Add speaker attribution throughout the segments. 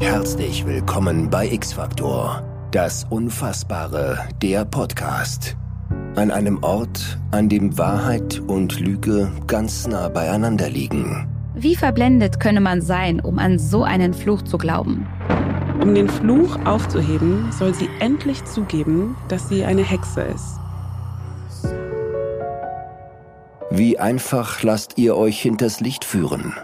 Speaker 1: Herzlich willkommen bei X-Factor, das Unfassbare, der Podcast. An einem Ort, an dem Wahrheit und Lüge ganz nah beieinander liegen.
Speaker 2: Wie verblendet könne man sein, um an so einen Fluch zu glauben?
Speaker 3: Um den Fluch aufzuheben, soll sie endlich zugeben, dass sie eine Hexe ist.
Speaker 1: Wie einfach lasst ihr euch hinters Licht führen?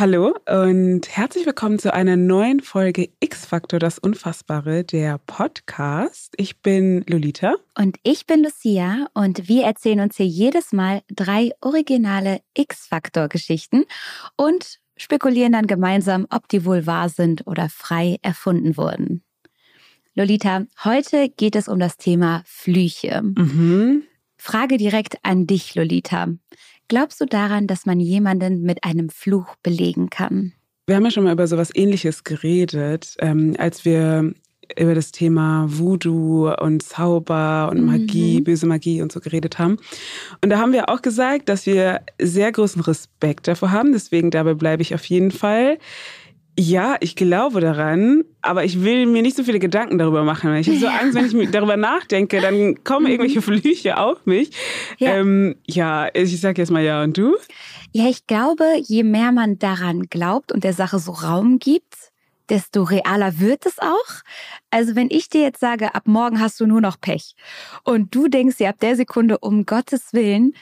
Speaker 3: Hallo und herzlich willkommen zu einer neuen Folge X-Faktor, das Unfassbare, der Podcast. Ich bin Lolita.
Speaker 2: Und ich bin Lucia und wir erzählen uns hier jedes Mal drei originale X-Faktor-Geschichten und spekulieren dann gemeinsam, ob die wohl wahr sind oder frei erfunden wurden. Lolita, heute geht es um das Thema Flüche.
Speaker 3: Mhm.
Speaker 2: Frage direkt an dich, Lolita. Glaubst du daran, dass man jemanden mit einem Fluch belegen kann?
Speaker 3: Wir haben ja schon mal über sowas ähnliches geredet, ähm, als wir über das Thema Voodoo und Zauber und Magie, mhm. böse Magie und so geredet haben. Und da haben wir auch gesagt, dass wir sehr großen Respekt davor haben. Deswegen dabei bleibe ich auf jeden Fall. Ja, ich glaube daran, aber ich will mir nicht so viele Gedanken darüber machen. Ich habe so Angst, wenn ich darüber nachdenke, dann kommen mhm. irgendwelche Flüche auf mich. Ja, ähm, ja ich sage jetzt mal ja und du?
Speaker 2: Ja, ich glaube, je mehr man daran glaubt und der Sache so Raum gibt, desto realer wird es auch. Also wenn ich dir jetzt sage, ab morgen hast du nur noch Pech und du denkst dir ab der Sekunde, um Gottes Willen,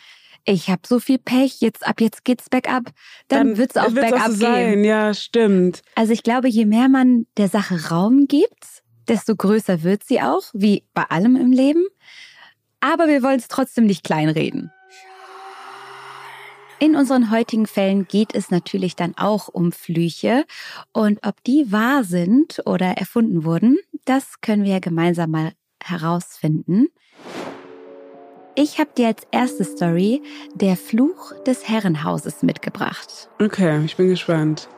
Speaker 2: ich habe so viel Pech, jetzt ab jetzt geht's bergab, dann, dann wird's auch wird's bergab auch so sein.
Speaker 3: Gehen. Ja, stimmt.
Speaker 2: Also ich glaube, je mehr man der Sache Raum gibt, desto größer wird sie auch, wie bei allem im Leben. Aber wir wollen es trotzdem nicht kleinreden. In unseren heutigen Fällen geht es natürlich dann auch um Flüche und ob die wahr sind oder erfunden wurden, das können wir gemeinsam mal herausfinden. Ich habe dir als erste Story der Fluch des Herrenhauses mitgebracht.
Speaker 3: Okay, ich bin gespannt.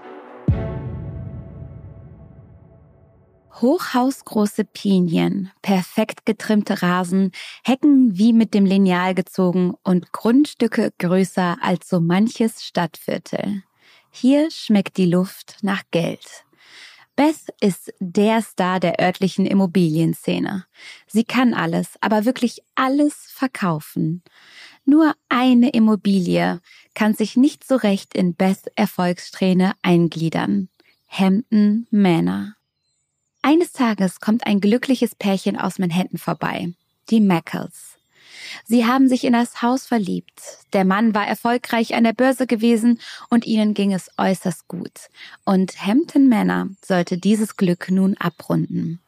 Speaker 2: Hochhausgroße Pinien, perfekt getrimmte Rasen, Hecken wie mit dem Lineal gezogen und Grundstücke größer als so manches Stadtviertel. Hier schmeckt die Luft nach Geld. Beth ist der Star der örtlichen Immobilienszene. Sie kann alles, aber wirklich alles verkaufen. Nur eine Immobilie kann sich nicht so recht in Beths Erfolgssträhne eingliedern. Hampton Manor. Eines Tages kommt ein glückliches Pärchen aus Manhattan vorbei. Die Mackles. Sie haben sich in das Haus verliebt. Der Mann war erfolgreich an der Börse gewesen und ihnen ging es äußerst gut. Und Hampton Manor sollte dieses Glück nun abrunden.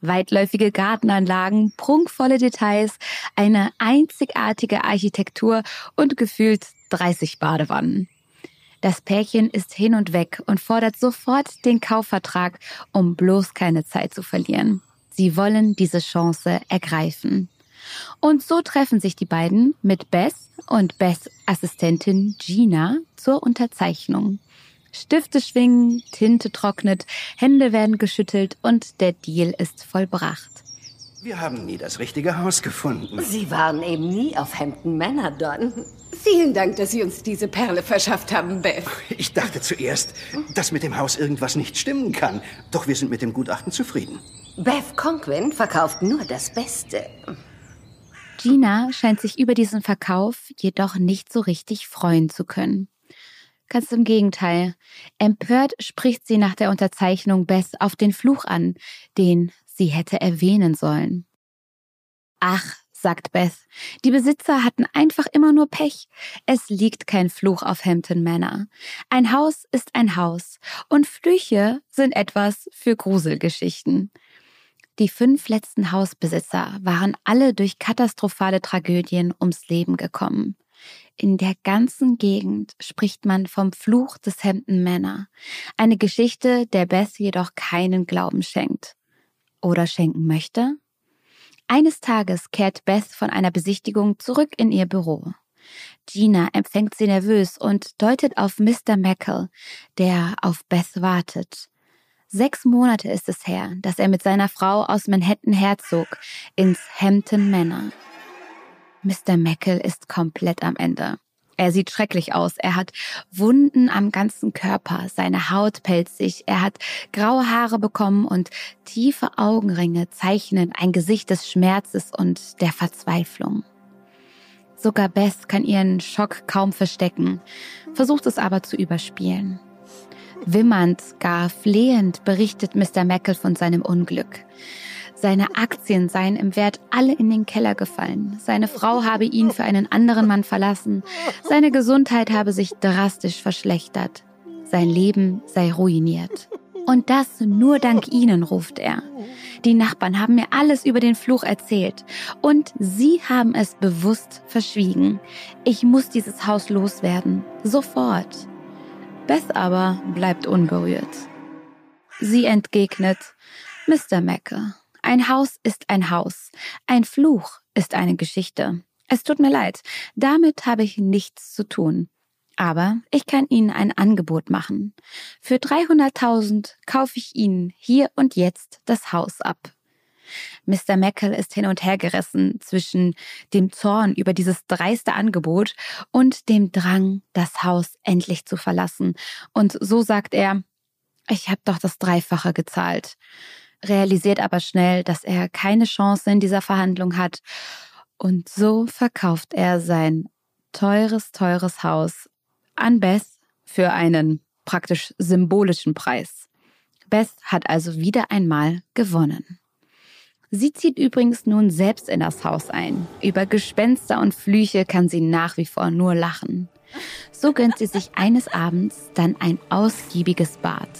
Speaker 2: Weitläufige Gartenanlagen, prunkvolle Details, eine einzigartige Architektur und gefühlt 30 Badewannen. Das Pärchen ist hin und weg und fordert sofort den Kaufvertrag, um bloß keine Zeit zu verlieren. Sie wollen diese Chance ergreifen. Und so treffen sich die beiden mit Beth und Beths Assistentin Gina zur Unterzeichnung. Stifte schwingen, Tinte trocknet, Hände werden geschüttelt und der Deal ist vollbracht.
Speaker 4: Wir haben nie das richtige Haus gefunden.
Speaker 5: Sie waren eben nie auf Hampton Manor, Don. Vielen Dank, dass Sie uns diese Perle verschafft haben, Beth.
Speaker 4: Ich dachte zuerst, dass mit dem Haus irgendwas nicht stimmen kann. Doch wir sind mit dem Gutachten zufrieden.
Speaker 5: Beth Conquin verkauft nur das Beste.
Speaker 2: Gina scheint sich über diesen Verkauf jedoch nicht so richtig freuen zu können. Ganz im Gegenteil. Empört spricht sie nach der Unterzeichnung Bess auf den Fluch an, den sie hätte erwähnen sollen. Ach, sagt Beth, die Besitzer hatten einfach immer nur Pech. Es liegt kein Fluch auf Hampton Manor. Ein Haus ist ein Haus und Flüche sind etwas für Gruselgeschichten. Die fünf letzten Hausbesitzer waren alle durch katastrophale Tragödien ums Leben gekommen. In der ganzen Gegend spricht man vom Fluch des Hampton Manor, eine Geschichte, der Beth jedoch keinen Glauben schenkt. Oder schenken möchte? Eines Tages kehrt Beth von einer Besichtigung zurück in ihr Büro. Gina empfängt sie nervös und deutet auf Mr. Mackel, der auf Beth wartet. Sechs Monate ist es her, dass er mit seiner Frau aus Manhattan herzog ins Hampton Manor. Mr. Mackel ist komplett am Ende. Er sieht schrecklich aus. Er hat Wunden am ganzen Körper. Seine Haut pelzig. Er hat graue Haare bekommen und tiefe Augenringe zeichnen ein Gesicht des Schmerzes und der Verzweiflung. Sogar Bess kann ihren Schock kaum verstecken, versucht es aber zu überspielen. Wimmernd, gar flehend berichtet Mr. Meckle von seinem Unglück. Seine Aktien seien im Wert alle in den Keller gefallen. Seine Frau habe ihn für einen anderen Mann verlassen. Seine Gesundheit habe sich drastisch verschlechtert. Sein Leben sei ruiniert. Und das nur dank Ihnen, ruft er. Die Nachbarn haben mir alles über den Fluch erzählt. Und Sie haben es bewusst verschwiegen. Ich muss dieses Haus loswerden. Sofort. Beth aber bleibt unberührt. Sie entgegnet, Mr. Macke, ein Haus ist ein Haus. Ein Fluch ist eine Geschichte. Es tut mir leid, damit habe ich nichts zu tun. Aber ich kann Ihnen ein Angebot machen. Für 300.000 kaufe ich Ihnen hier und jetzt das Haus ab. Mr. Meckle ist hin und her gerissen zwischen dem Zorn über dieses dreiste Angebot und dem Drang, das Haus endlich zu verlassen. Und so sagt er, ich habe doch das Dreifache gezahlt realisiert aber schnell, dass er keine Chance in dieser Verhandlung hat. Und so verkauft er sein teures, teures Haus an Beth für einen praktisch symbolischen Preis. Beth hat also wieder einmal gewonnen. Sie zieht übrigens nun selbst in das Haus ein. Über Gespenster und Flüche kann sie nach wie vor nur lachen. So gönnt sie sich eines Abends dann ein ausgiebiges Bad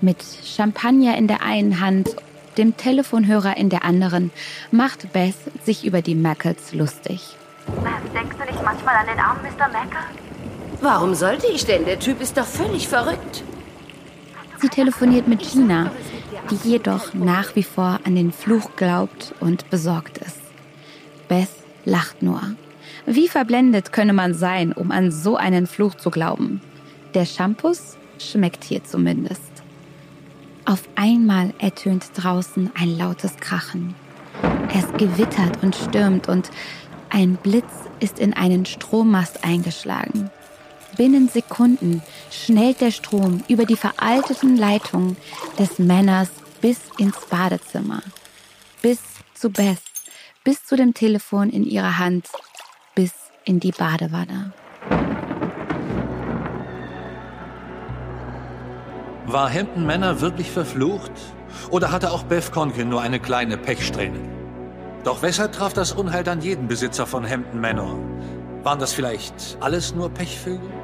Speaker 2: mit Champagner in der einen Hand, dem Telefonhörer in der anderen, macht Beth sich über die Mackles lustig.
Speaker 6: Beth, denkst du nicht manchmal an den armen Mr. Mackle?
Speaker 5: Warum sollte ich denn? Der Typ ist doch völlig verrückt.
Speaker 2: Sie telefoniert mit Gina, die jedoch nach wie vor an den Fluch glaubt und besorgt ist. Beth lacht nur. Wie verblendet könne man sein, um an so einen Fluch zu glauben? Der Shampoo schmeckt hier zumindest. Auf einmal ertönt draußen ein lautes Krachen. Es gewittert und stürmt und ein Blitz ist in einen Strommast eingeschlagen. Binnen Sekunden schnellt der Strom über die veralteten Leitungen des Männers bis ins Badezimmer, bis zu Beth, bis zu dem Telefon in ihrer Hand, bis in die Badewanne.
Speaker 7: War Hampton Manor wirklich verflucht? Oder hatte auch Beth Conkin nur eine kleine Pechsträhne? Doch weshalb traf das Unheil dann jeden Besitzer von Hampton Manor? Waren das vielleicht alles nur Pechvögel?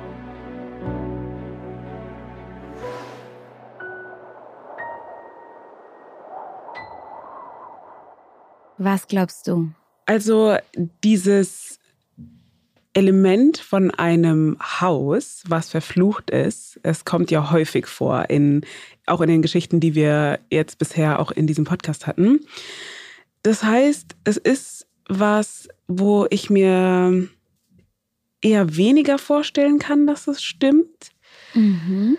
Speaker 2: Was glaubst du?
Speaker 3: Also dieses Element von einem Haus, was verflucht ist, es kommt ja häufig vor, in, auch in den Geschichten, die wir jetzt bisher auch in diesem Podcast hatten. Das heißt, es ist was, wo ich mir eher weniger vorstellen kann, dass es stimmt. Mhm.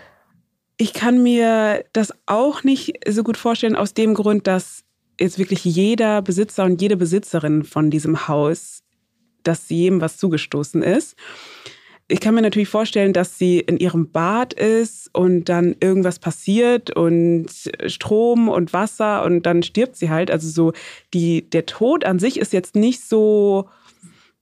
Speaker 3: Ich kann mir das auch nicht so gut vorstellen aus dem Grund, dass jetzt wirklich jeder Besitzer und jede Besitzerin von diesem Haus dass jedem was zugestoßen ist. Ich kann mir natürlich vorstellen, dass sie in ihrem Bad ist und dann irgendwas passiert und Strom und Wasser und dann stirbt sie halt. Also so die, der Tod an sich ist jetzt nicht so,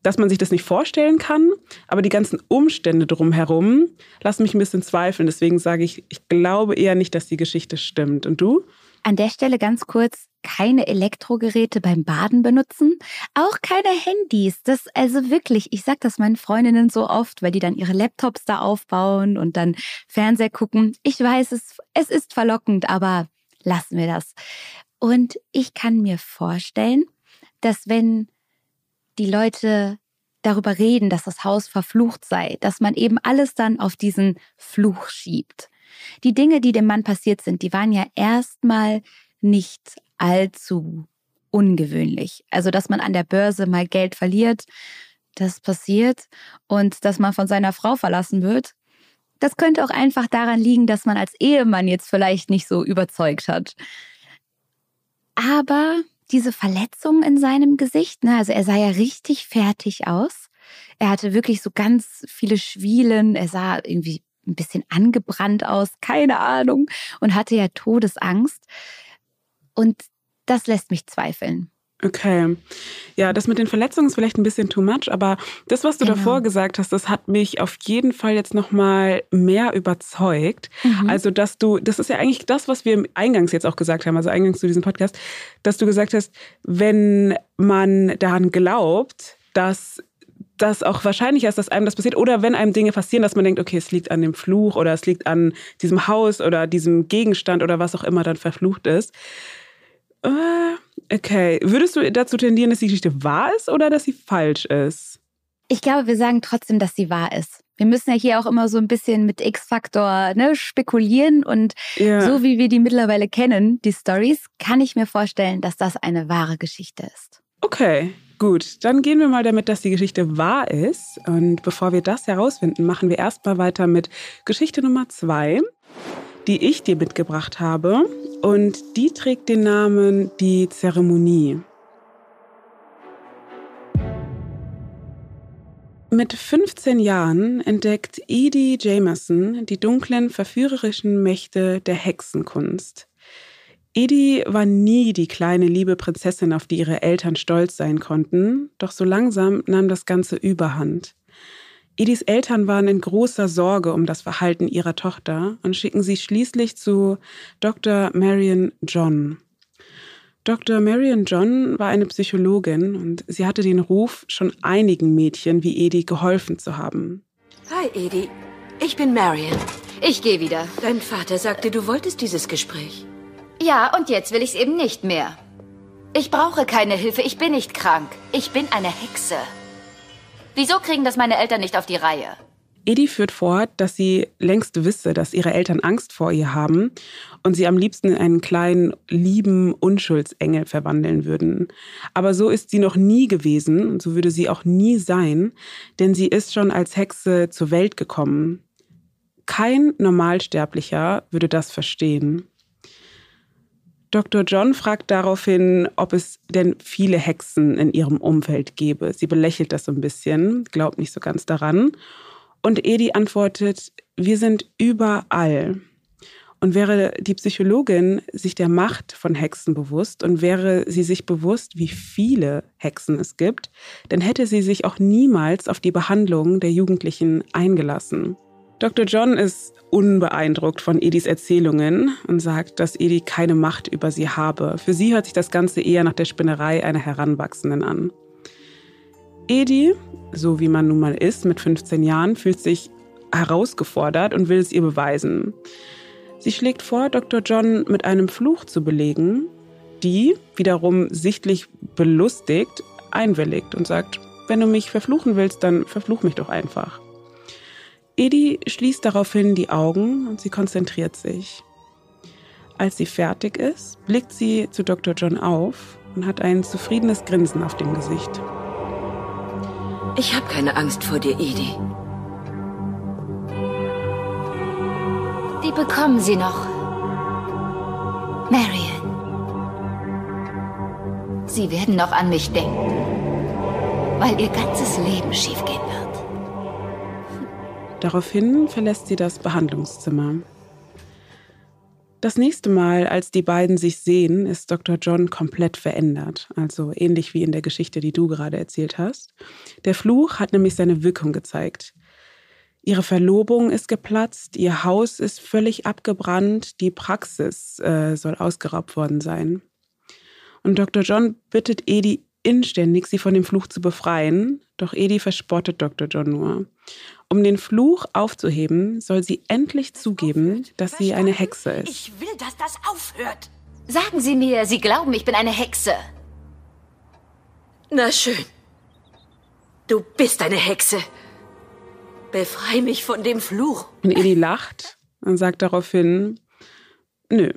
Speaker 3: dass man sich das nicht vorstellen kann, aber die ganzen Umstände drumherum lassen mich ein bisschen zweifeln. Deswegen sage ich, ich glaube eher nicht, dass die Geschichte stimmt. Und du?
Speaker 2: An der Stelle ganz kurz, keine Elektrogeräte beim Baden benutzen, auch keine Handys. Das also wirklich, ich sag das meinen Freundinnen so oft, weil die dann ihre Laptops da aufbauen und dann Fernseher gucken. Ich weiß, es, es ist verlockend, aber lassen wir das. Und ich kann mir vorstellen, dass wenn die Leute darüber reden, dass das Haus verflucht sei, dass man eben alles dann auf diesen Fluch schiebt. Die Dinge, die dem Mann passiert sind, die waren ja erstmal nicht allzu ungewöhnlich. Also, dass man an der Börse mal Geld verliert, das passiert. Und dass man von seiner Frau verlassen wird, das könnte auch einfach daran liegen, dass man als Ehemann jetzt vielleicht nicht so überzeugt hat. Aber diese Verletzung in seinem Gesicht, ne, also er sah ja richtig fertig aus. Er hatte wirklich so ganz viele Schwielen. Er sah irgendwie ein bisschen angebrannt aus, keine Ahnung, und hatte ja Todesangst. Und das lässt mich zweifeln.
Speaker 3: Okay. Ja, das mit den Verletzungen ist vielleicht ein bisschen too much, aber das, was du genau. davor gesagt hast, das hat mich auf jeden Fall jetzt nochmal mehr überzeugt. Mhm. Also, dass du, das ist ja eigentlich das, was wir eingangs jetzt auch gesagt haben, also eingangs zu diesem Podcast, dass du gesagt hast, wenn man daran glaubt, dass das auch wahrscheinlich ist, dass einem das passiert. Oder wenn einem Dinge passieren, dass man denkt, okay, es liegt an dem Fluch oder es liegt an diesem Haus oder diesem Gegenstand oder was auch immer dann verflucht ist. Äh, okay. Würdest du dazu tendieren, dass die Geschichte wahr ist oder dass sie falsch ist?
Speaker 2: Ich glaube, wir sagen trotzdem, dass sie wahr ist. Wir müssen ja hier auch immer so ein bisschen mit X-Faktor ne, spekulieren und ja. so wie wir die mittlerweile kennen, die Stories, kann ich mir vorstellen, dass das eine wahre Geschichte ist.
Speaker 3: Okay, Gut, dann gehen wir mal damit, dass die Geschichte wahr ist. Und bevor wir das herausfinden, machen wir erstmal weiter mit Geschichte Nummer zwei, die ich dir mitgebracht habe. Und die trägt den Namen Die Zeremonie. Mit 15 Jahren entdeckt Edie Jameson die dunklen, verführerischen Mächte der Hexenkunst. Edi war nie die kleine liebe Prinzessin, auf die ihre Eltern stolz sein konnten, doch so langsam nahm das Ganze überhand. Edis Eltern waren in großer Sorge um das Verhalten ihrer Tochter und schicken sie schließlich zu Dr. Marion John. Dr. Marion John war eine Psychologin und sie hatte den Ruf, schon einigen Mädchen wie Edi geholfen zu haben.
Speaker 5: Hi, Edi. Ich bin Marion. Ich gehe wieder. Dein Vater sagte, du wolltest dieses Gespräch.
Speaker 6: Ja, und jetzt will ich es eben nicht mehr. Ich brauche keine Hilfe, ich bin nicht krank. Ich bin eine Hexe. Wieso kriegen das meine Eltern nicht auf die Reihe?
Speaker 3: Edi führt fort, dass sie längst wisse, dass ihre Eltern Angst vor ihr haben und sie am liebsten in einen kleinen, lieben Unschuldsengel verwandeln würden. Aber so ist sie noch nie gewesen und so würde sie auch nie sein, denn sie ist schon als Hexe zur Welt gekommen. Kein Normalsterblicher würde das verstehen. Dr. John fragt daraufhin, ob es denn viele Hexen in ihrem Umfeld gäbe. Sie belächelt das so ein bisschen, glaubt nicht so ganz daran. Und Edi antwortet, wir sind überall. Und wäre die Psychologin sich der Macht von Hexen bewusst und wäre sie sich bewusst, wie viele Hexen es gibt, dann hätte sie sich auch niemals auf die Behandlung der Jugendlichen eingelassen. Dr. John ist unbeeindruckt von Edis Erzählungen und sagt, dass Edi keine Macht über sie habe. Für sie hört sich das Ganze eher nach der Spinnerei einer Heranwachsenden an. Edi, so wie man nun mal ist mit 15 Jahren, fühlt sich herausgefordert und will es ihr beweisen. Sie schlägt vor, Dr. John mit einem Fluch zu belegen, die, wiederum sichtlich belustigt, einwilligt und sagt, wenn du mich verfluchen willst, dann verfluch mich doch einfach. Edi schließt daraufhin die Augen und sie konzentriert sich. Als sie fertig ist, blickt sie zu Dr. John auf und hat ein zufriedenes Grinsen auf dem Gesicht.
Speaker 5: Ich habe keine Angst vor dir, Edi.
Speaker 6: Die bekommen Sie noch. Marion. Sie werden noch an mich denken, weil Ihr ganzes Leben schiefgehen wird.
Speaker 3: Daraufhin verlässt sie das Behandlungszimmer. Das nächste Mal, als die beiden sich sehen, ist Dr. John komplett verändert, also ähnlich wie in der Geschichte, die du gerade erzählt hast. Der Fluch hat nämlich seine Wirkung gezeigt. Ihre Verlobung ist geplatzt, ihr Haus ist völlig abgebrannt, die Praxis äh, soll ausgeraubt worden sein. Und Dr. John bittet Edi inständig, sie von dem Fluch zu befreien, doch Edi verspottet Dr. John nur. Um den Fluch aufzuheben, soll sie endlich zugeben, dass sie eine Hexe ist.
Speaker 5: Ich will, dass das aufhört.
Speaker 6: Sagen Sie mir, Sie glauben, ich bin eine Hexe.
Speaker 5: Na schön. Du bist eine Hexe. Befrei mich von dem Fluch.
Speaker 3: Und Edi lacht und sagt daraufhin, nö.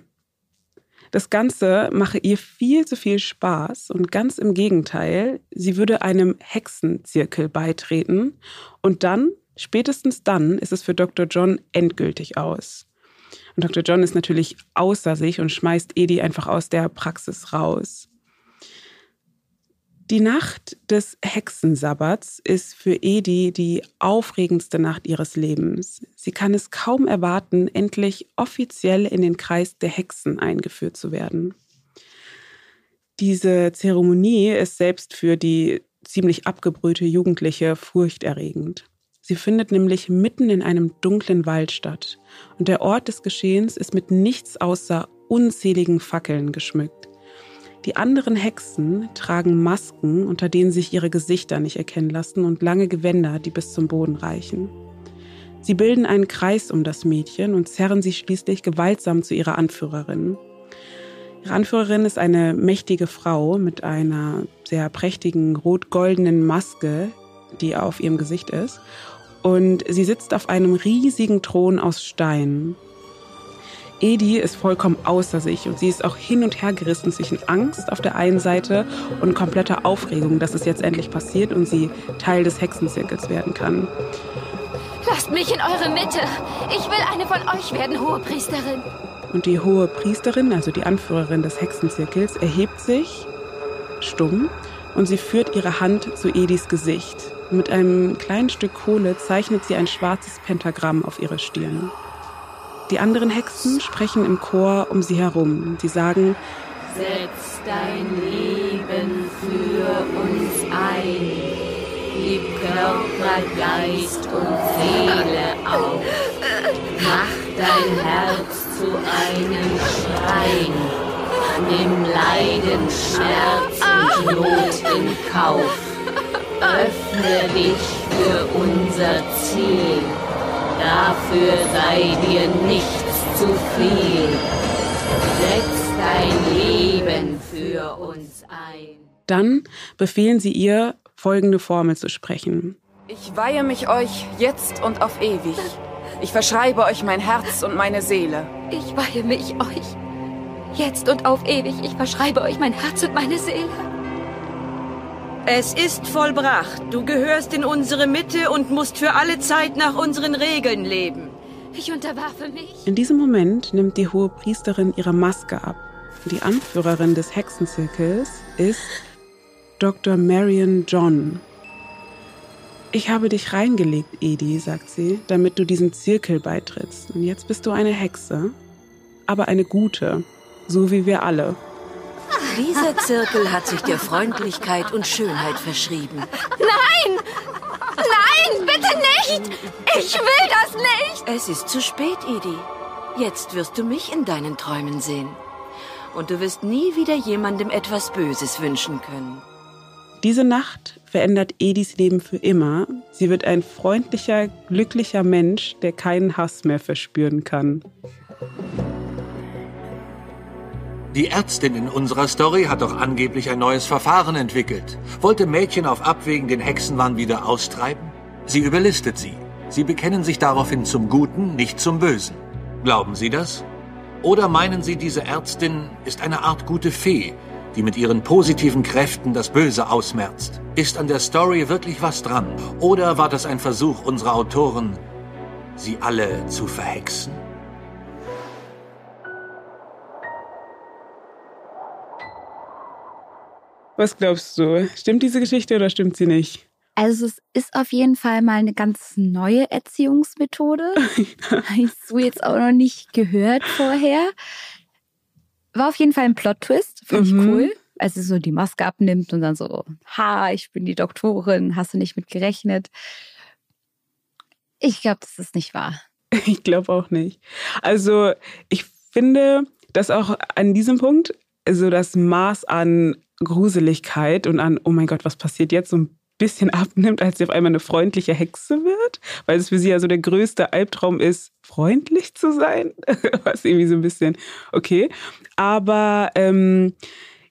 Speaker 3: Das Ganze mache ihr viel zu viel Spaß und ganz im Gegenteil, sie würde einem Hexenzirkel beitreten und dann Spätestens dann ist es für Dr. John endgültig aus. Und Dr. John ist natürlich außer sich und schmeißt Edi einfach aus der Praxis raus. Die Nacht des Hexensabbats ist für Edi die aufregendste Nacht ihres Lebens. Sie kann es kaum erwarten, endlich offiziell in den Kreis der Hexen eingeführt zu werden. Diese Zeremonie ist selbst für die ziemlich abgebrühte Jugendliche furchterregend. Sie findet nämlich mitten in einem dunklen Wald statt und der Ort des Geschehens ist mit nichts außer unzähligen Fackeln geschmückt. Die anderen Hexen tragen Masken, unter denen sich ihre Gesichter nicht erkennen lassen und lange Gewänder, die bis zum Boden reichen. Sie bilden einen Kreis um das Mädchen und zerren sie schließlich gewaltsam zu ihrer Anführerin. Ihre Anführerin ist eine mächtige Frau mit einer sehr prächtigen rot-goldenen Maske, die auf ihrem Gesicht ist. Und sie sitzt auf einem riesigen Thron aus Stein. Edi ist vollkommen außer sich und sie ist auch hin und her gerissen zwischen Angst auf der einen Seite und kompletter Aufregung, dass es jetzt endlich passiert und sie Teil des Hexenzirkels werden kann.
Speaker 6: Lasst mich in eure Mitte. Ich will eine von euch werden, hohe Priesterin.
Speaker 3: Und die hohe Priesterin, also die Anführerin des Hexenzirkels, erhebt sich stumm und sie führt ihre Hand zu Edis Gesicht. Mit einem kleinen Stück Kohle zeichnet sie ein schwarzes Pentagramm auf ihre Stirn. Die anderen Hexen sprechen im Chor um sie herum. Sie sagen,
Speaker 5: Setz dein Leben für uns ein. Gib Körper, Geist und Seele auf. Mach dein Herz zu einem Schrein. Nimm Leiden, Schmerz und Not in Kauf. Öffne dich für unser Ziel. Dafür sei dir nichts zu viel. Setz dein Leben für uns ein.
Speaker 3: Dann befehlen sie ihr, folgende Formel zu sprechen.
Speaker 8: Ich weihe mich euch jetzt und auf ewig. Ich verschreibe euch mein Herz und meine Seele.
Speaker 6: Ich weihe mich euch. Jetzt und auf ewig. Ich verschreibe euch mein Herz und meine Seele.
Speaker 5: Es ist vollbracht. Du gehörst in unsere Mitte und musst für alle Zeit nach unseren Regeln leben.
Speaker 6: Ich unterwerfe mich.
Speaker 3: In diesem Moment nimmt die hohe Priesterin ihre Maske ab. Die Anführerin des Hexenzirkels ist Dr. Marion John. Ich habe dich reingelegt, Edi, sagt sie, damit du diesem Zirkel beitrittst. Und jetzt bist du eine Hexe, aber eine gute, so wie wir alle.
Speaker 5: Dieser Zirkel hat sich der Freundlichkeit und Schönheit verschrieben.
Speaker 6: Nein! Nein, bitte nicht! Ich will das nicht!
Speaker 5: Es ist zu spät, Edi. Jetzt wirst du mich in deinen Träumen sehen. Und du wirst nie wieder jemandem etwas Böses wünschen können.
Speaker 3: Diese Nacht verändert Edis Leben für immer. Sie wird ein freundlicher, glücklicher Mensch, der keinen Hass mehr verspüren kann.
Speaker 7: Die Ärztin in unserer Story hat doch angeblich ein neues Verfahren entwickelt. Wollte Mädchen auf Abwägen den Hexenwahn wieder austreiben? Sie überlistet sie. Sie bekennen sich daraufhin zum Guten, nicht zum Bösen. Glauben Sie das? Oder meinen Sie, diese Ärztin ist eine Art gute Fee, die mit ihren positiven Kräften das Böse ausmerzt? Ist an der Story wirklich was dran? Oder war das ein Versuch unserer Autoren, sie alle zu verhexen?
Speaker 3: Was glaubst du? Stimmt diese Geschichte oder stimmt sie nicht?
Speaker 2: Also es ist auf jeden Fall mal eine ganz neue Erziehungsmethode. Habe ich so jetzt auch noch nicht gehört vorher. War auf jeden Fall ein Plot-Twist. Fand
Speaker 3: Mhm.
Speaker 2: ich cool. Als sie so die Maske abnimmt und dann so, ha, ich bin die Doktorin, hast du nicht mit gerechnet. Ich glaube, das ist nicht wahr.
Speaker 3: Ich glaube auch nicht. Also ich finde, dass auch an diesem Punkt so das Maß an Gruseligkeit und an, oh mein Gott, was passiert jetzt, so ein bisschen abnimmt, als sie auf einmal eine freundliche Hexe wird, weil es für sie ja so der größte Albtraum ist, freundlich zu sein, was irgendwie so ein bisschen okay. Aber ähm,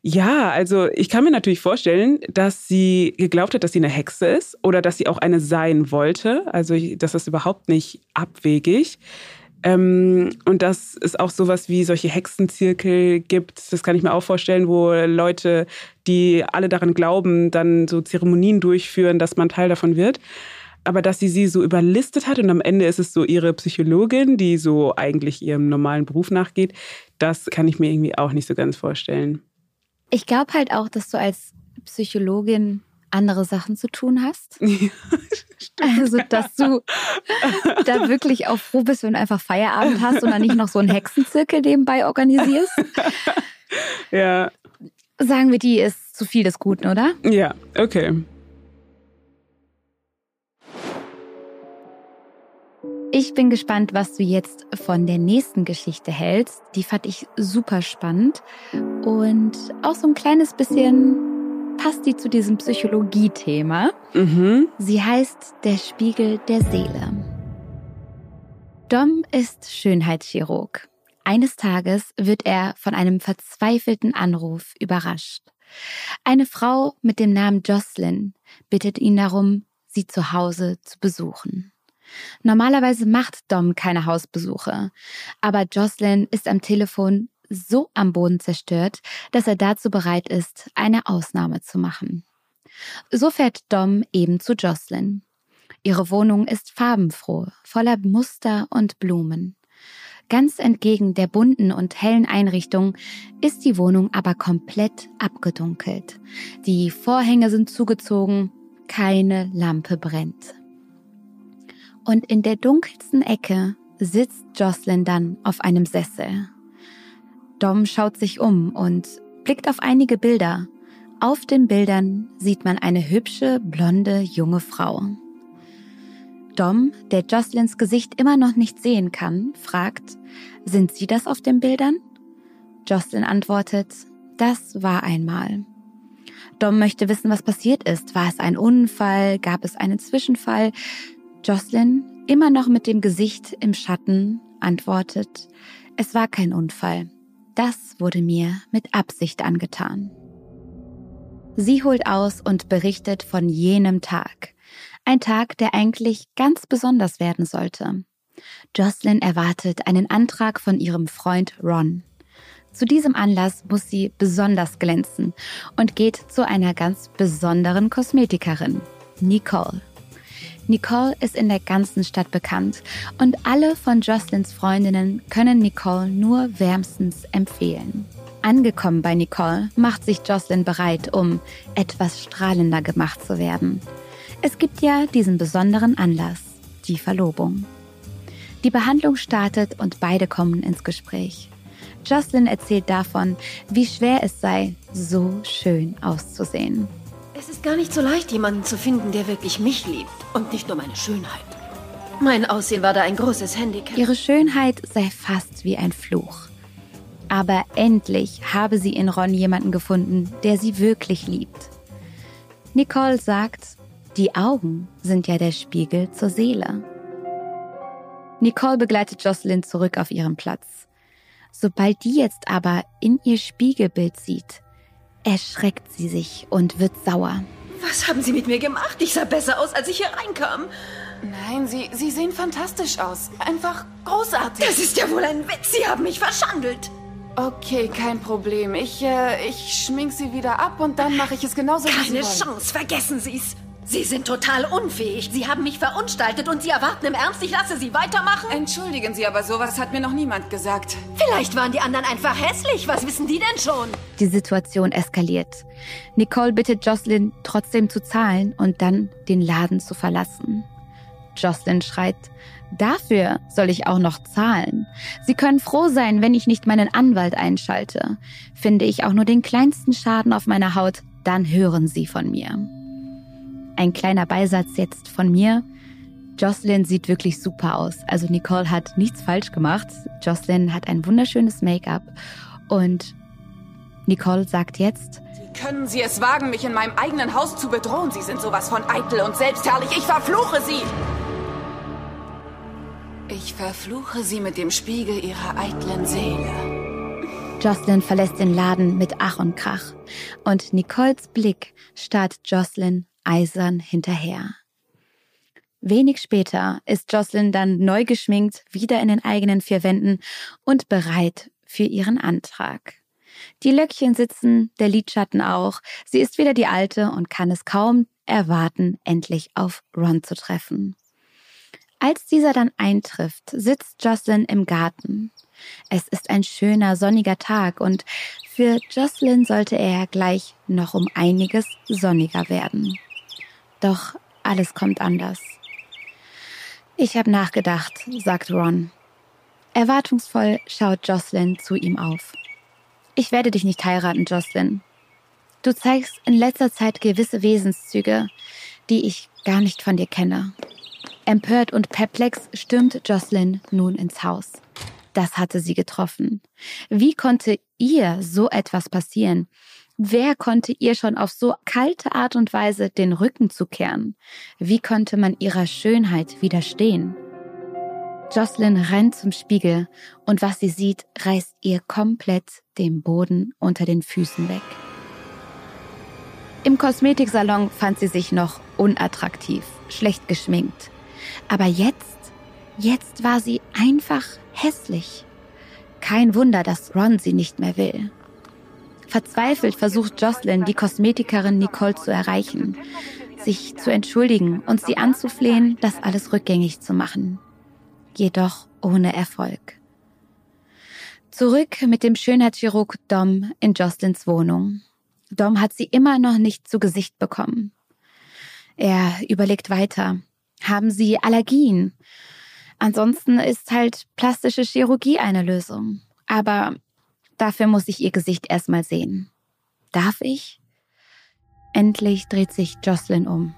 Speaker 3: ja, also ich kann mir natürlich vorstellen, dass sie geglaubt hat, dass sie eine Hexe ist oder dass sie auch eine sein wollte. Also das ist überhaupt nicht abwegig. Ähm, und dass es auch sowas wie solche Hexenzirkel gibt, das kann ich mir auch vorstellen, wo Leute, die alle daran glauben, dann so Zeremonien durchführen, dass man Teil davon wird. Aber dass sie sie so überlistet hat und am Ende ist es so ihre Psychologin, die so eigentlich ihrem normalen Beruf nachgeht, das kann ich mir irgendwie auch nicht so ganz vorstellen.
Speaker 2: Ich glaube halt auch, dass du als Psychologin andere Sachen zu tun hast. Ja, also, dass du da wirklich auch froh bist, wenn du einfach Feierabend hast und dann nicht noch so einen Hexenzirkel nebenbei organisierst.
Speaker 3: Ja.
Speaker 2: Sagen wir, die ist zu viel des Guten, oder?
Speaker 3: Ja, okay.
Speaker 2: Ich bin gespannt, was du jetzt von der nächsten Geschichte hältst. Die fand ich super spannend und auch so ein kleines bisschen passt die zu diesem Psychologie-Thema.
Speaker 3: Mhm.
Speaker 2: Sie heißt Der Spiegel der Seele. Dom ist Schönheitschirurg. Eines Tages wird er von einem verzweifelten Anruf überrascht. Eine Frau mit dem Namen Jocelyn bittet ihn darum, sie zu Hause zu besuchen. Normalerweise macht Dom keine Hausbesuche, aber Jocelyn ist am Telefon so am Boden zerstört, dass er dazu bereit ist, eine Ausnahme zu machen. So fährt Dom eben zu Jocelyn. Ihre Wohnung ist farbenfroh, voller Muster und Blumen. Ganz entgegen der bunten und hellen Einrichtung ist die Wohnung aber komplett abgedunkelt. Die Vorhänge sind zugezogen, keine Lampe brennt. Und in der dunkelsten Ecke sitzt Jocelyn dann auf einem Sessel. Dom schaut sich um und blickt auf einige Bilder. Auf den Bildern sieht man eine hübsche, blonde, junge Frau. Dom, der Jocelyns Gesicht immer noch nicht sehen kann, fragt, sind Sie das auf den Bildern? Jocelyn antwortet, das war einmal. Dom möchte wissen, was passiert ist. War es ein Unfall? Gab es einen Zwischenfall? Jocelyn, immer noch mit dem Gesicht im Schatten, antwortet, es war kein Unfall. Das wurde mir mit Absicht angetan. Sie holt aus und berichtet von jenem Tag. Ein Tag, der eigentlich ganz besonders werden sollte. Jocelyn erwartet einen Antrag von ihrem Freund Ron. Zu diesem Anlass muss sie besonders glänzen und geht zu einer ganz besonderen Kosmetikerin, Nicole. Nicole ist in der ganzen Stadt bekannt und alle von Jocelyns Freundinnen können Nicole nur wärmstens empfehlen. Angekommen bei Nicole macht sich Jocelyn bereit, um etwas strahlender gemacht zu werden. Es gibt ja diesen besonderen Anlass, die Verlobung. Die Behandlung startet und beide kommen ins Gespräch. Jocelyn erzählt davon, wie schwer es sei, so schön auszusehen.
Speaker 9: Es ist gar nicht so leicht, jemanden zu finden, der wirklich mich liebt und nicht nur meine Schönheit. Mein Aussehen war da ein großes Handicap.
Speaker 2: Ihre Schönheit sei fast wie ein Fluch. Aber endlich habe sie in Ron jemanden gefunden, der sie wirklich liebt. Nicole sagt, die Augen sind ja der Spiegel zur Seele. Nicole begleitet Jocelyn zurück auf ihren Platz. Sobald die jetzt aber in ihr Spiegelbild sieht, erschreckt sie sich und wird sauer.
Speaker 9: Was haben Sie mit mir gemacht? Ich sah besser aus, als ich hier reinkam.
Speaker 8: Nein, Sie, Sie sehen fantastisch aus. Einfach großartig.
Speaker 9: Das ist ja wohl ein Witz. Sie haben mich verschandelt.
Speaker 8: Okay, kein Problem. Ich, äh, ich schmink Sie wieder ab und dann mache ich es genauso wie Sie
Speaker 9: Keine
Speaker 8: wollen.
Speaker 9: Chance. Vergessen Sie's. Sie sind total unfähig. Sie haben mich verunstaltet und Sie erwarten im Ernst, ich lasse Sie weitermachen?
Speaker 8: Entschuldigen Sie, aber sowas hat mir noch niemand gesagt.
Speaker 9: Vielleicht waren die anderen einfach hässlich. Was wissen die denn schon?
Speaker 2: Die Situation eskaliert. Nicole bittet Jocelyn trotzdem zu zahlen und dann den Laden zu verlassen. Jocelyn schreit, dafür soll ich auch noch zahlen. Sie können froh sein, wenn ich nicht meinen Anwalt einschalte. Finde ich auch nur den kleinsten Schaden auf meiner Haut, dann hören Sie von mir. Ein kleiner Beisatz jetzt von mir. Jocelyn sieht wirklich super aus. Also Nicole hat nichts falsch gemacht. Jocelyn hat ein wunderschönes Make-up und Nicole sagt jetzt,
Speaker 8: Wie können Sie es wagen, mich in meinem eigenen Haus zu bedrohen? Sie sind sowas von eitel und selbstherrlich. Ich verfluche Sie! Ich verfluche Sie mit dem Spiegel Ihrer eitlen Seele.
Speaker 2: Jocelyn verlässt den Laden mit Ach und Krach und Nicoles Blick starrt Jocelyn eisern hinterher. Wenig später ist Jocelyn dann neu geschminkt, wieder in den eigenen vier Wänden und bereit für ihren Antrag. Die Löckchen sitzen, der Lidschatten auch. Sie ist wieder die Alte und kann es kaum erwarten, endlich auf Ron zu treffen. Als dieser dann eintrifft, sitzt Jocelyn im Garten. Es ist ein schöner, sonniger Tag und Für Jocelyn sollte er gleich noch um einiges sonniger werden. Doch alles kommt anders. Ich habe nachgedacht, sagt Ron. Erwartungsvoll schaut Jocelyn zu ihm auf. Ich werde dich nicht heiraten, Jocelyn. Du zeigst in letzter Zeit gewisse Wesenszüge, die ich gar nicht von dir kenne. Empört und perplex stürmt Jocelyn nun ins Haus. Das hatte sie getroffen. Wie konnte ihr so etwas passieren? Wer konnte ihr schon auf so kalte Art und Weise den Rücken zukehren? Wie konnte man ihrer Schönheit widerstehen? Jocelyn rennt zum Spiegel und was sie sieht, reißt ihr komplett den Boden unter den Füßen weg. Im Kosmetiksalon fand sie sich noch unattraktiv, schlecht geschminkt. Aber jetzt, jetzt war sie einfach hässlich. Kein Wunder, dass Ron sie nicht mehr will. Verzweifelt versucht Jocelyn, die Kosmetikerin Nicole zu erreichen, sich zu entschuldigen und sie anzuflehen, das alles rückgängig zu machen. Jedoch ohne Erfolg. Zurück mit dem Schönheitschirurg Dom in Jocelyns Wohnung. Dom hat sie immer noch nicht zu Gesicht bekommen. Er überlegt weiter. Haben sie Allergien? Ansonsten ist halt plastische Chirurgie eine Lösung. Aber dafür muss ich ihr Gesicht erstmal sehen. Darf ich? Endlich dreht sich Jocelyn um.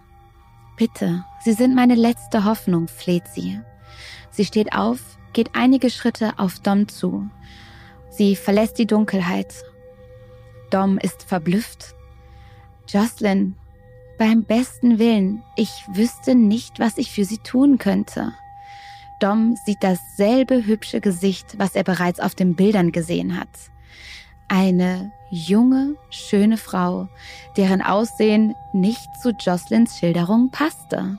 Speaker 2: Bitte, Sie sind meine letzte Hoffnung, fleht sie. Sie steht auf, geht einige Schritte auf Dom zu. Sie verlässt die Dunkelheit Dom ist verblüfft. Jocelyn, beim besten Willen, ich wüsste nicht, was ich für sie tun könnte. Dom sieht dasselbe hübsche Gesicht, was er bereits auf den Bildern gesehen hat. Eine junge, schöne Frau, deren Aussehen nicht zu Jocelyns Schilderung passte.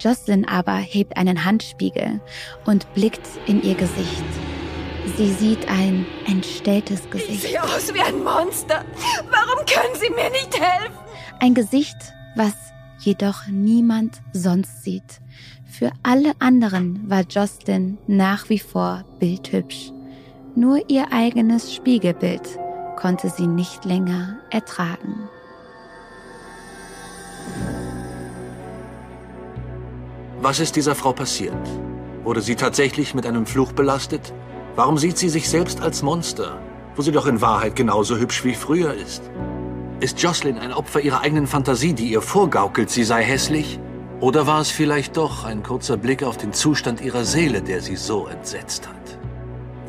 Speaker 2: Jocelyn aber hebt einen Handspiegel und blickt in ihr Gesicht. Sie sieht ein entstelltes Gesicht. Ich
Speaker 9: sehe aus wie ein Monster. Warum können Sie mir nicht helfen?
Speaker 2: Ein Gesicht, was jedoch niemand sonst sieht. Für alle anderen war Jocelyn nach wie vor bildhübsch. Nur ihr eigenes Spiegelbild konnte sie nicht länger ertragen.
Speaker 7: Was ist dieser Frau passiert? Wurde sie tatsächlich mit einem Fluch belastet? Warum sieht sie sich selbst als Monster, wo sie doch in Wahrheit genauso hübsch wie früher ist? Ist Jocelyn ein Opfer ihrer eigenen Fantasie, die ihr vorgaukelt, sie sei hässlich? Oder war es vielleicht doch ein kurzer Blick auf den Zustand ihrer Seele, der sie so entsetzt hat?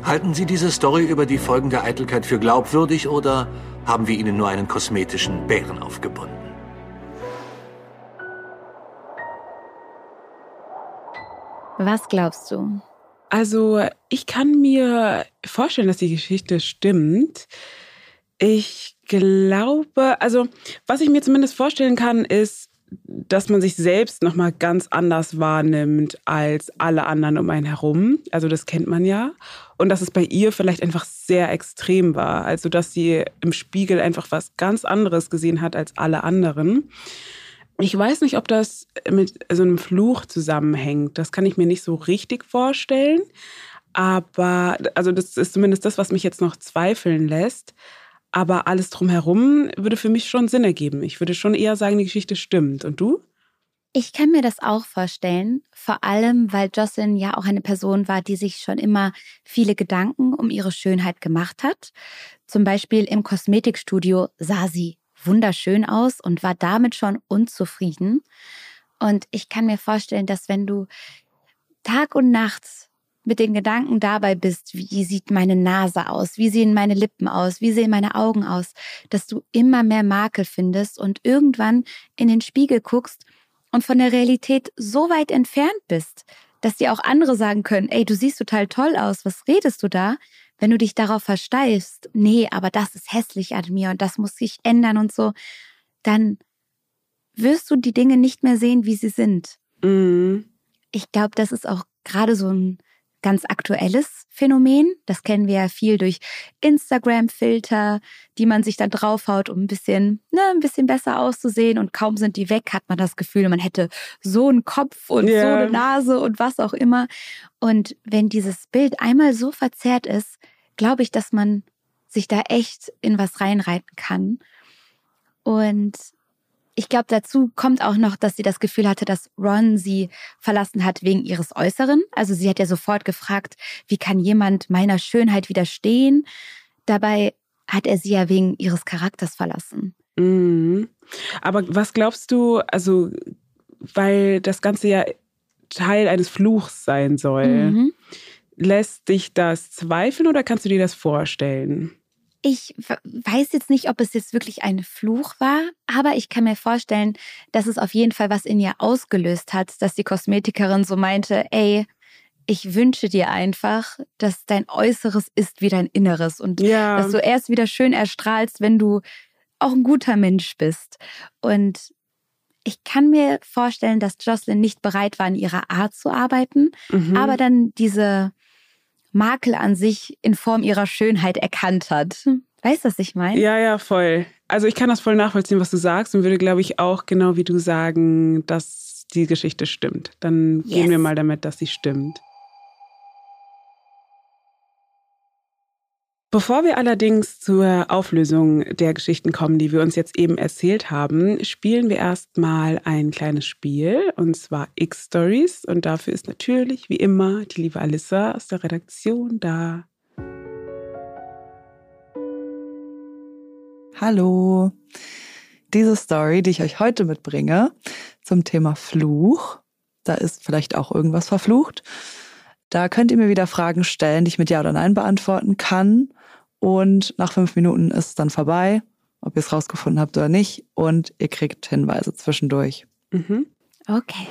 Speaker 7: Halten Sie diese Story über die Folgen der Eitelkeit für glaubwürdig oder haben wir Ihnen nur einen kosmetischen Bären aufgebunden?
Speaker 2: Was glaubst du?
Speaker 3: Also ich kann mir vorstellen, dass die Geschichte stimmt. Ich glaube, also was ich mir zumindest vorstellen kann, ist, dass man sich selbst noch mal ganz anders wahrnimmt als alle anderen um einen herum. Also das kennt man ja. Und dass es bei ihr vielleicht einfach sehr extrem war. Also dass sie im Spiegel einfach was ganz anderes gesehen hat als alle anderen. Ich weiß nicht, ob das mit so einem Fluch zusammenhängt. Das kann ich mir nicht so richtig vorstellen. Aber, also das ist zumindest das, was mich jetzt noch zweifeln lässt. Aber alles drumherum würde für mich schon Sinn ergeben. Ich würde schon eher sagen, die Geschichte stimmt. Und du?
Speaker 2: Ich kann mir das auch vorstellen, vor allem weil Jocelyn ja auch eine Person war, die sich schon immer viele Gedanken um ihre Schönheit gemacht hat. Zum Beispiel im Kosmetikstudio sah sie wunderschön aus und war damit schon unzufrieden. Und ich kann mir vorstellen, dass wenn du Tag und Nacht mit den Gedanken dabei bist, wie sieht meine Nase aus, wie sehen meine Lippen aus, wie sehen meine Augen aus, dass du immer mehr Makel findest und irgendwann in den Spiegel guckst und von der Realität so weit entfernt bist, dass dir auch andere sagen können, ey, du siehst total toll aus, was redest du da? wenn du dich darauf versteifst, nee, aber das ist hässlich an mir und das muss sich ändern und so, dann wirst du die Dinge nicht mehr sehen, wie sie sind.
Speaker 3: Mhm.
Speaker 2: Ich glaube, das ist auch gerade so ein ganz aktuelles Phänomen. Das kennen wir ja viel durch Instagram-Filter, die man sich dann draufhaut, um ein bisschen, ne, ein bisschen besser auszusehen. Und kaum sind die weg, hat man das Gefühl, man hätte so einen Kopf und yeah. so eine Nase und was auch immer. Und wenn dieses Bild einmal so verzerrt ist, glaube ich, dass man sich da echt in was reinreiten kann. Und ich glaube, dazu kommt auch noch, dass sie das Gefühl hatte, dass Ron sie verlassen hat wegen ihres Äußeren. Also sie hat ja sofort gefragt, wie kann jemand meiner Schönheit widerstehen? Dabei hat er sie ja wegen ihres Charakters verlassen.
Speaker 3: Mhm. Aber was glaubst du, also, weil das Ganze ja Teil eines Fluchs sein soll, mhm. lässt dich das zweifeln oder kannst du dir das vorstellen?
Speaker 2: Ich weiß jetzt nicht, ob es jetzt wirklich ein Fluch war, aber ich kann mir vorstellen, dass es auf jeden Fall was in ihr ausgelöst hat, dass die Kosmetikerin so meinte, ey, ich wünsche dir einfach, dass dein Äußeres ist wie dein Inneres und ja. dass du erst wieder schön erstrahlst, wenn du auch ein guter Mensch bist. Und ich kann mir vorstellen, dass Jocelyn nicht bereit war, in ihrer Art zu arbeiten, mhm. aber dann diese Makel an sich in Form ihrer Schönheit erkannt hat. Weißt du, was ich meine?
Speaker 3: Ja, ja, voll. Also ich kann das voll nachvollziehen, was du sagst und würde, glaube ich, auch genau wie du sagen, dass die Geschichte stimmt. Dann yes. gehen wir mal damit, dass sie stimmt. Bevor wir allerdings zur Auflösung der Geschichten kommen, die wir uns jetzt eben erzählt haben, spielen wir erstmal ein kleines Spiel und zwar X-Stories. Und dafür ist natürlich wie immer die liebe Alissa aus der Redaktion da.
Speaker 10: Hallo. Diese Story, die ich euch heute mitbringe zum Thema Fluch, da ist vielleicht auch irgendwas verflucht. Da könnt ihr mir wieder Fragen stellen, die ich mit Ja oder Nein beantworten kann. Und nach fünf Minuten ist es dann vorbei, ob ihr es rausgefunden habt oder nicht. Und ihr kriegt Hinweise zwischendurch.
Speaker 2: Mhm. Okay.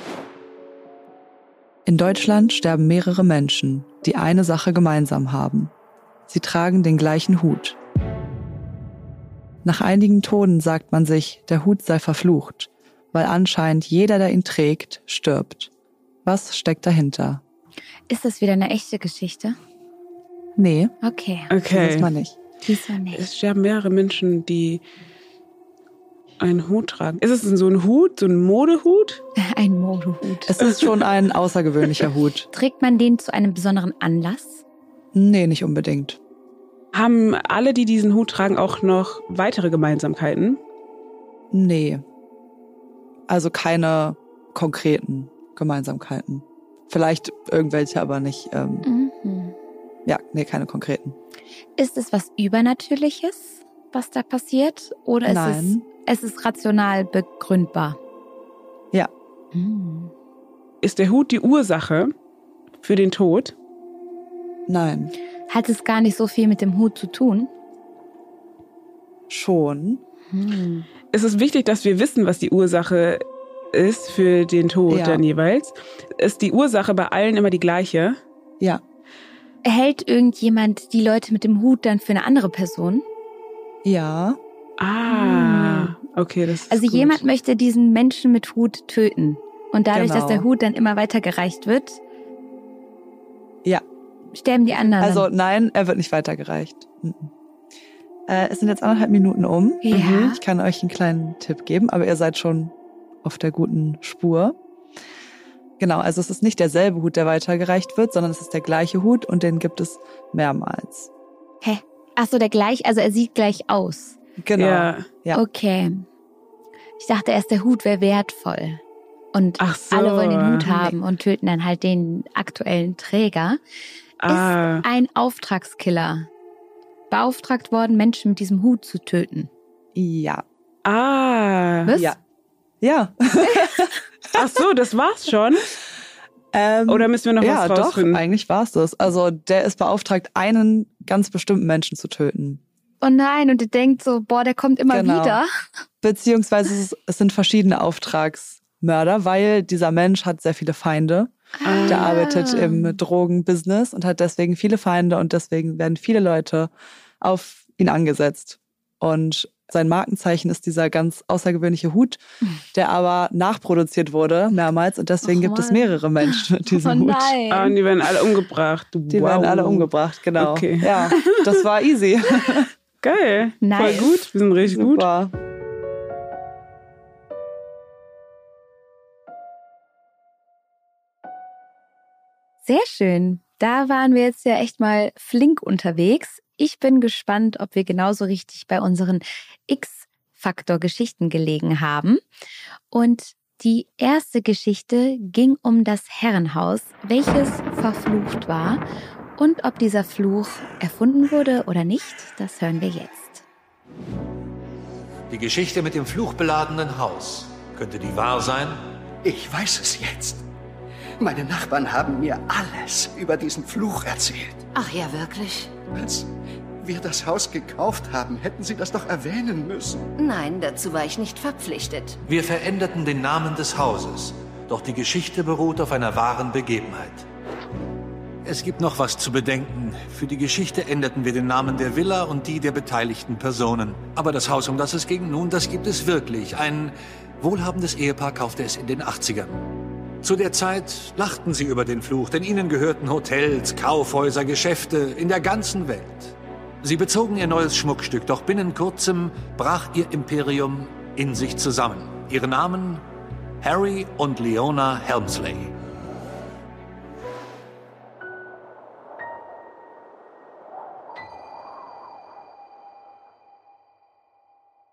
Speaker 10: In Deutschland sterben mehrere Menschen, die eine Sache gemeinsam haben. Sie tragen den gleichen Hut. Nach einigen Toden sagt man sich, der Hut sei verflucht, weil anscheinend jeder, der ihn trägt, stirbt. Was steckt dahinter?
Speaker 2: Ist das wieder eine echte Geschichte?
Speaker 10: Nee.
Speaker 2: Okay.
Speaker 3: Okay.
Speaker 10: Diesmal nicht.
Speaker 2: Diesmal nicht.
Speaker 3: Es sterben mehrere Menschen, die einen Hut tragen. Ist es so ein Hut, so ein Modehut?
Speaker 2: Ein Modehut.
Speaker 10: Es ist schon ein außergewöhnlicher Hut.
Speaker 2: Trägt man den zu einem besonderen Anlass?
Speaker 10: Nee, nicht unbedingt.
Speaker 3: Haben alle, die diesen Hut tragen, auch noch weitere Gemeinsamkeiten?
Speaker 10: Nee. Also keine konkreten Gemeinsamkeiten. Vielleicht irgendwelche, aber nicht. Ähm, mhm. Ja, nee, keine konkreten.
Speaker 2: Ist es was Übernatürliches, was da passiert? Oder ist
Speaker 10: Nein.
Speaker 2: es, es ist rational begründbar?
Speaker 10: Ja.
Speaker 2: Hm.
Speaker 3: Ist der Hut die Ursache für den Tod?
Speaker 10: Nein.
Speaker 2: Hat es gar nicht so viel mit dem Hut zu tun?
Speaker 10: Schon.
Speaker 2: Hm.
Speaker 3: Es ist wichtig, dass wir wissen, was die Ursache ist für den Tod ja. dann jeweils. Ist die Ursache bei allen immer die gleiche?
Speaker 10: Ja.
Speaker 2: Hält irgendjemand die Leute mit dem Hut dann für eine andere Person?
Speaker 10: Ja.
Speaker 3: Ah, hm. okay, das ist
Speaker 2: Also
Speaker 3: gut.
Speaker 2: jemand möchte diesen Menschen mit Hut töten. Und dadurch, genau. dass der Hut dann immer weitergereicht wird,
Speaker 10: ja.
Speaker 2: sterben die anderen.
Speaker 10: Also nein, er wird nicht weitergereicht. Mhm. Äh, es sind jetzt anderthalb Minuten um.
Speaker 2: Ja.
Speaker 10: Mhm. Ich kann euch einen kleinen Tipp geben, aber ihr seid schon auf der guten Spur. Genau, also es ist nicht derselbe Hut, der weitergereicht wird, sondern es ist der gleiche Hut und den gibt es mehrmals.
Speaker 2: Hä? Ach so, der gleich, also er sieht gleich aus.
Speaker 10: Genau.
Speaker 3: Ja.
Speaker 10: ja.
Speaker 2: Okay. Ich dachte erst, der Hut wäre wertvoll. Und
Speaker 3: so.
Speaker 2: alle wollen den Hut haben und töten dann halt den aktuellen Träger.
Speaker 3: Ah.
Speaker 2: Ist ein Auftragskiller beauftragt worden, Menschen mit diesem Hut zu töten?
Speaker 10: Ja.
Speaker 3: Ah.
Speaker 2: Was?
Speaker 10: Ja. Ja.
Speaker 3: Ach so, das war's schon?
Speaker 10: Ähm,
Speaker 3: Oder müssen wir noch
Speaker 10: ja,
Speaker 3: was rausfinden?
Speaker 10: doch, eigentlich war's das. Also der ist beauftragt, einen ganz bestimmten Menschen zu töten.
Speaker 2: Oh nein, und ihr denkt so, boah, der kommt immer
Speaker 10: Genau.
Speaker 2: wieder.
Speaker 10: Beziehungsweise es, es sind verschiedene Auftragsmörder, weil dieser Mensch hat sehr viele Feinde. Der arbeitet im Drogenbusiness und hat deswegen viele Feinde und deswegen werden viele Leute auf ihn angesetzt. Und sein Markenzeichen ist dieser ganz außergewöhnliche Hut, der aber nachproduziert wurde mehrmals und deswegen
Speaker 2: Och,
Speaker 10: gibt es mehrere Menschen mit diesem
Speaker 2: oh
Speaker 10: Hut.
Speaker 2: nein.
Speaker 3: Ah, und die werden alle umgebracht.
Speaker 10: Die
Speaker 3: wow.
Speaker 10: werden alle umgebracht, genau.
Speaker 3: Okay.
Speaker 10: Ja, das war easy.
Speaker 3: Geil.
Speaker 2: Nice.
Speaker 3: Voll gut. Wir sind richtig gut.
Speaker 10: Super.
Speaker 2: Sehr schön. Da waren wir jetzt ja echt mal flink unterwegs. Ich bin gespannt, ob wir genauso richtig bei unseren X-Faktor-Geschichten gelegen haben. Und die erste Geschichte ging um das Herrenhaus, welches verflucht war. Und ob dieser Fluch erfunden wurde oder nicht, das hören wir jetzt.
Speaker 7: Die Geschichte mit dem fluchbeladenen Haus. Könnte die wahr sein?
Speaker 4: Ich weiß es jetzt. Meine Nachbarn haben mir alles über diesen Fluch erzählt.
Speaker 5: Ach ja, wirklich?
Speaker 4: Als wir das Haus gekauft haben, hätten Sie das doch erwähnen müssen.
Speaker 5: Nein, dazu war ich nicht verpflichtet.
Speaker 7: Wir veränderten den Namen des Hauses, doch die Geschichte beruht auf einer wahren Begebenheit. Es gibt noch was zu bedenken. Für die Geschichte änderten wir den Namen der Villa und die der beteiligten Personen. Aber das Haus, um das es ging nun, das gibt es wirklich. Ein wohlhabendes Ehepaar kaufte es in den 80ern. Zu der Zeit lachten sie über den Fluch, denn ihnen gehörten Hotels, Kaufhäuser, Geschäfte in der ganzen Welt. Sie bezogen ihr neues Schmuckstück, doch binnen kurzem brach ihr Imperium in sich zusammen. Ihre Namen Harry und Leona Helmsley.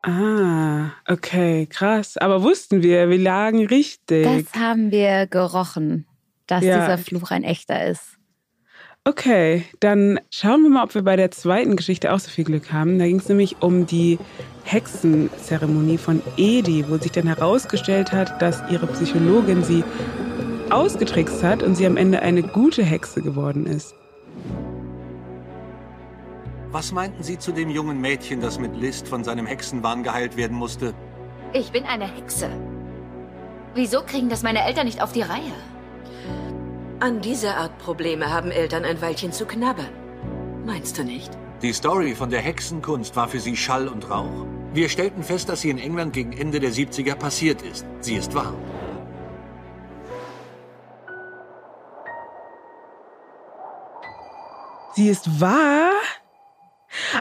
Speaker 3: Ah, okay, krass. Aber wussten wir, wir lagen richtig.
Speaker 2: Das haben wir gerochen, dass
Speaker 3: Ja.
Speaker 2: dieser Fluch ein echter ist.
Speaker 3: Okay, dann schauen wir mal, ob wir bei der zweiten Geschichte auch so viel Glück haben. Da ging es nämlich um die Hexenzeremonie von Edi, wo sich dann herausgestellt hat, dass ihre Psychologin sie ausgetrickst hat und sie am Ende eine gute Hexe geworden ist.
Speaker 7: Was meinten Sie zu dem jungen Mädchen, das mit List von seinem Hexenwahn geheilt werden musste?
Speaker 6: Ich bin eine Hexe. Wieso kriegen das meine Eltern nicht auf die Reihe?
Speaker 5: An dieser Art Probleme haben Eltern ein Weilchen zu knabbern. Meinst du nicht?
Speaker 7: Die Story von der Hexenkunst war für sie Schall und Rauch. Wir stellten fest, dass sie in England gegen Ende der 70er passiert ist. Sie ist wahr.
Speaker 3: Sie ist wahr?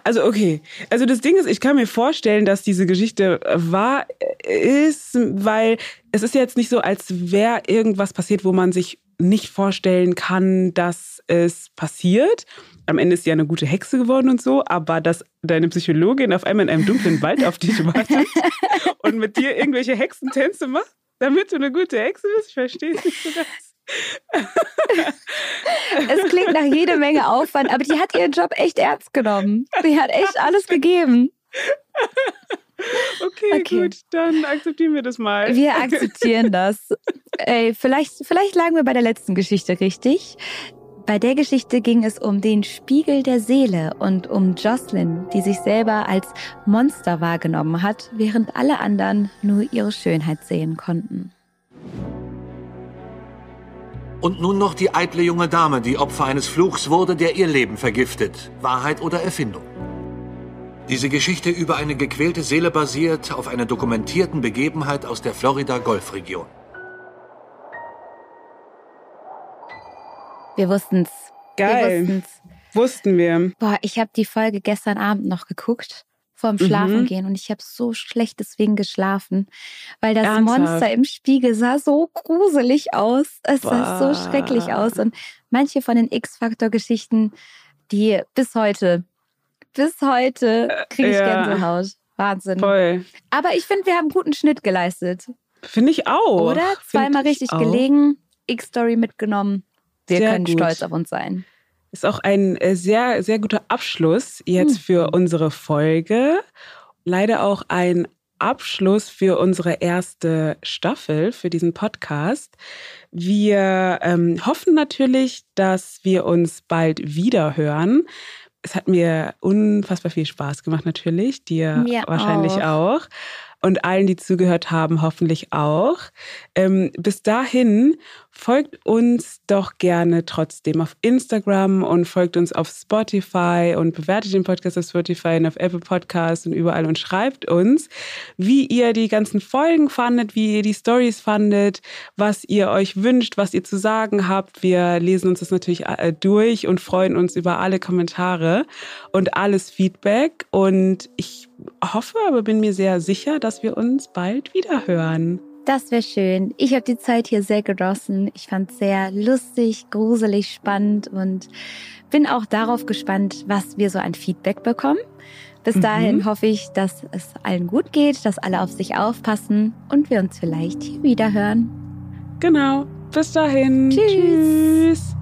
Speaker 3: Also okay, also das Ding ist, ich kann mir vorstellen, dass diese Geschichte wahr ist, weil es ist jetzt nicht so, als wäre irgendwas passiert, wo man sich nicht vorstellen kann, dass es passiert. Am Ende ist sie ja eine gute Hexe geworden und so, aber dass deine Psychologin auf einmal in einem dunklen Wald auf dich wartet und mit dir irgendwelche Hexentänze macht, damit du eine gute Hexe bist, ich verstehe nicht so ganz.
Speaker 2: Es klingt nach jede Menge Aufwand, aber die hat ihren Job echt ernst genommen. Die hat echt alles gegeben.
Speaker 3: Okay, gut, dann akzeptieren wir das mal.
Speaker 2: Wir akzeptieren das. Ey, vielleicht, vielleicht lagen wir bei der letzten Geschichte richtig. Bei der Geschichte ging es um den Spiegel der Seele und um Jocelyn, die sich selber als Monster wahrgenommen hat, während alle anderen nur ihre Schönheit sehen konnten.
Speaker 7: Und nun noch die eitle junge Dame, die Opfer eines Fluchs wurde, der ihr Leben vergiftet. Wahrheit oder Erfindung? Diese Geschichte über eine gequälte Seele basiert auf einer dokumentierten Begebenheit aus der Florida-Golfregion.
Speaker 2: Wir wussten's.
Speaker 3: Geil.
Speaker 2: Wir wussten's.
Speaker 3: Wussten wir.
Speaker 2: Boah, ich habe die Folge gestern Abend noch geguckt vorm Schlafen
Speaker 3: Mhm.
Speaker 2: gehen und ich habe so schlecht deswegen geschlafen, weil das
Speaker 3: Ernsthaft?
Speaker 2: Monster im Spiegel sah so gruselig aus. Es sah
Speaker 3: Boah.
Speaker 2: so schrecklich aus und manche von den X-Faktor-Geschichten, die bis heute, bis heute kriege ich
Speaker 3: ja.
Speaker 2: Gänsehaut. Wahnsinn.
Speaker 3: Voll.
Speaker 2: Aber ich finde, wir haben guten Schnitt geleistet.
Speaker 3: Finde ich auch.
Speaker 2: Oder? Zweimal richtig
Speaker 3: auch.
Speaker 2: gelegen, X-Story mitgenommen. Wir
Speaker 3: Sehr
Speaker 2: können
Speaker 3: gut.
Speaker 2: stolz auf uns sein.
Speaker 3: Ist auch ein äh, sehr, sehr guter Abschluss jetzt für unsere Folge. Leider auch ein Abschluss für unsere erste Staffel, für diesen Podcast. Wir ähm, hoffen natürlich, dass wir uns bald wieder hören. Es hat mir unfassbar viel Spaß gemacht, natürlich. Dir
Speaker 2: Mir
Speaker 3: wahrscheinlich auch. Und allen, die zugehört haben, hoffentlich auch. Ähm, bis dahin folgt uns doch gerne trotzdem auf Instagram und folgt uns auf Spotify und bewertet den Podcast auf Spotify und auf Apple Podcasts und überall und schreibt uns, wie ihr die ganzen Folgen fandet, wie ihr die Stories fandet, was ihr euch wünscht, was ihr zu sagen habt. Wir lesen uns das natürlich äh, durch und freuen uns über alle Kommentare und alles Feedback. Und ich hoffe, aber bin mir sehr sicher, dass wir uns bald wieder hören.
Speaker 2: Das wäre schön. Ich habe die Zeit hier sehr genossen. Ich fand es sehr lustig, gruselig, spannend und bin auch darauf gespannt, was wir so an Feedback bekommen. Bis dahin mhm. hoffe ich, dass es allen gut geht, dass alle auf sich aufpassen und wir uns vielleicht hier wieder hören.
Speaker 3: Genau. Bis dahin.
Speaker 2: Tschüss. Tschüss.